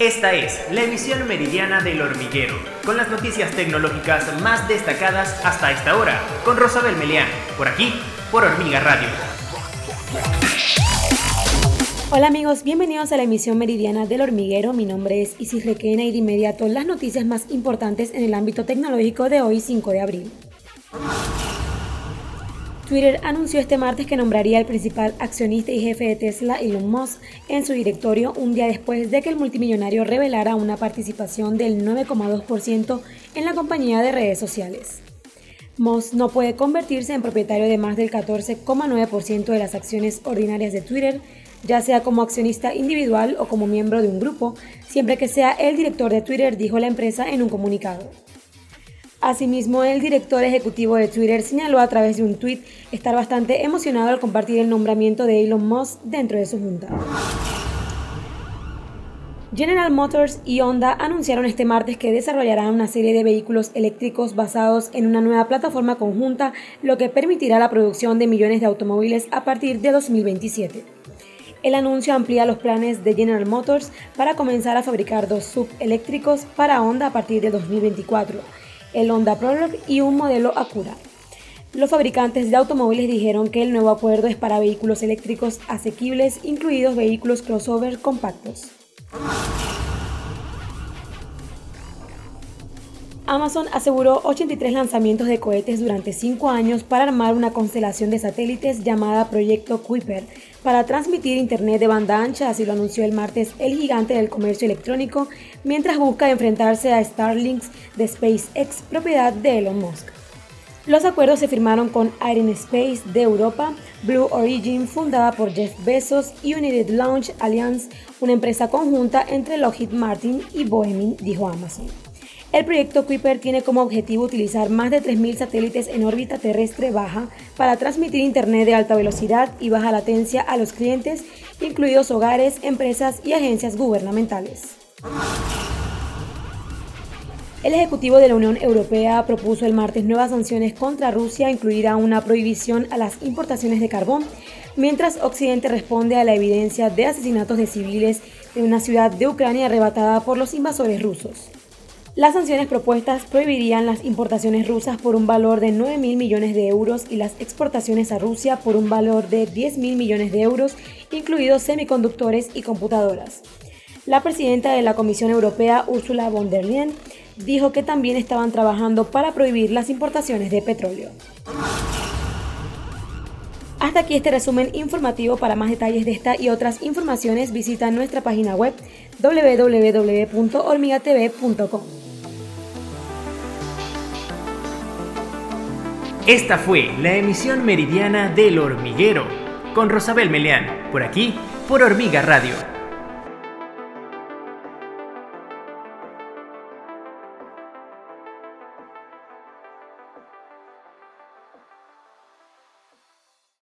Esta es la emisión meridiana del hormiguero, con las noticias tecnológicas más destacadas hasta esta hora, con Rosabel Melián, por aquí, por Hormiga Radio. Hola amigos, bienvenidos a la emisión meridiana del hormiguero. Mi nombre es Isis Requena y de inmediato las noticias más importantes en el ámbito tecnológico de hoy 5 de abril. Twitter anunció este martes que nombraría al principal accionista y jefe de Tesla, Elon Musk, en su directorio un día después de que el multimillonario revelara una participación del 9,2% en la compañía de redes sociales. Musk no puede convertirse en propietario de más del 14,9% de las acciones ordinarias de Twitter, ya sea como accionista individual o como miembro de un grupo, siempre que sea el director de Twitter, dijo la empresa en un comunicado. Asimismo, el director ejecutivo de Twitter señaló a través de un tweet estar bastante emocionado al compartir el nombramiento de Elon Musk dentro de su junta. General Motors y Honda anunciaron este martes que desarrollarán una serie de vehículos eléctricos basados en una nueva plataforma conjunta, lo que permitirá la producción de millones de automóviles a partir de 2027. El anuncio amplía los planes de General Motors para comenzar a fabricar dos subeléctricos para Honda a partir de 2024 el Honda Prologue y un modelo Acura. Los fabricantes de automóviles dijeron que el nuevo acuerdo es para vehículos eléctricos asequibles, incluidos vehículos crossover compactos. Amazon aseguró 83 lanzamientos de cohetes durante 5 años para armar una constelación de satélites llamada Proyecto Kuiper para transmitir Internet de banda ancha, así lo anunció el martes el gigante del comercio electrónico, mientras busca enfrentarse a Starlink de SpaceX, propiedad de Elon Musk. Los acuerdos se firmaron con Space de Europa, Blue Origin, fundada por Jeff Bezos, y United Launch Alliance, una empresa conjunta entre Lockheed Martin y Boeing, dijo Amazon. El proyecto Kuiper tiene como objetivo utilizar más de 3.000 satélites en órbita terrestre baja para transmitir Internet de alta velocidad y baja latencia a los clientes, incluidos hogares, empresas y agencias gubernamentales. El Ejecutivo de la Unión Europea propuso el martes nuevas sanciones contra Rusia, incluida una prohibición a las importaciones de carbón, mientras Occidente responde a la evidencia de asesinatos de civiles en una ciudad de Ucrania arrebatada por los invasores rusos. Las sanciones propuestas prohibirían las importaciones rusas por un valor de 9 mil millones de euros y las exportaciones a Rusia por un valor de 10 mil millones de euros, incluidos semiconductores y computadoras. La presidenta de la Comisión Europea, Ursula von der Leyen, dijo que también estaban trabajando para prohibir las importaciones de petróleo. Hasta aquí este resumen informativo. Para más detalles de esta y otras informaciones visita nuestra página web www.hormigatv.com. Esta fue la emisión meridiana del hormiguero con Rosabel Meleán, por aquí, por Hormiga Radio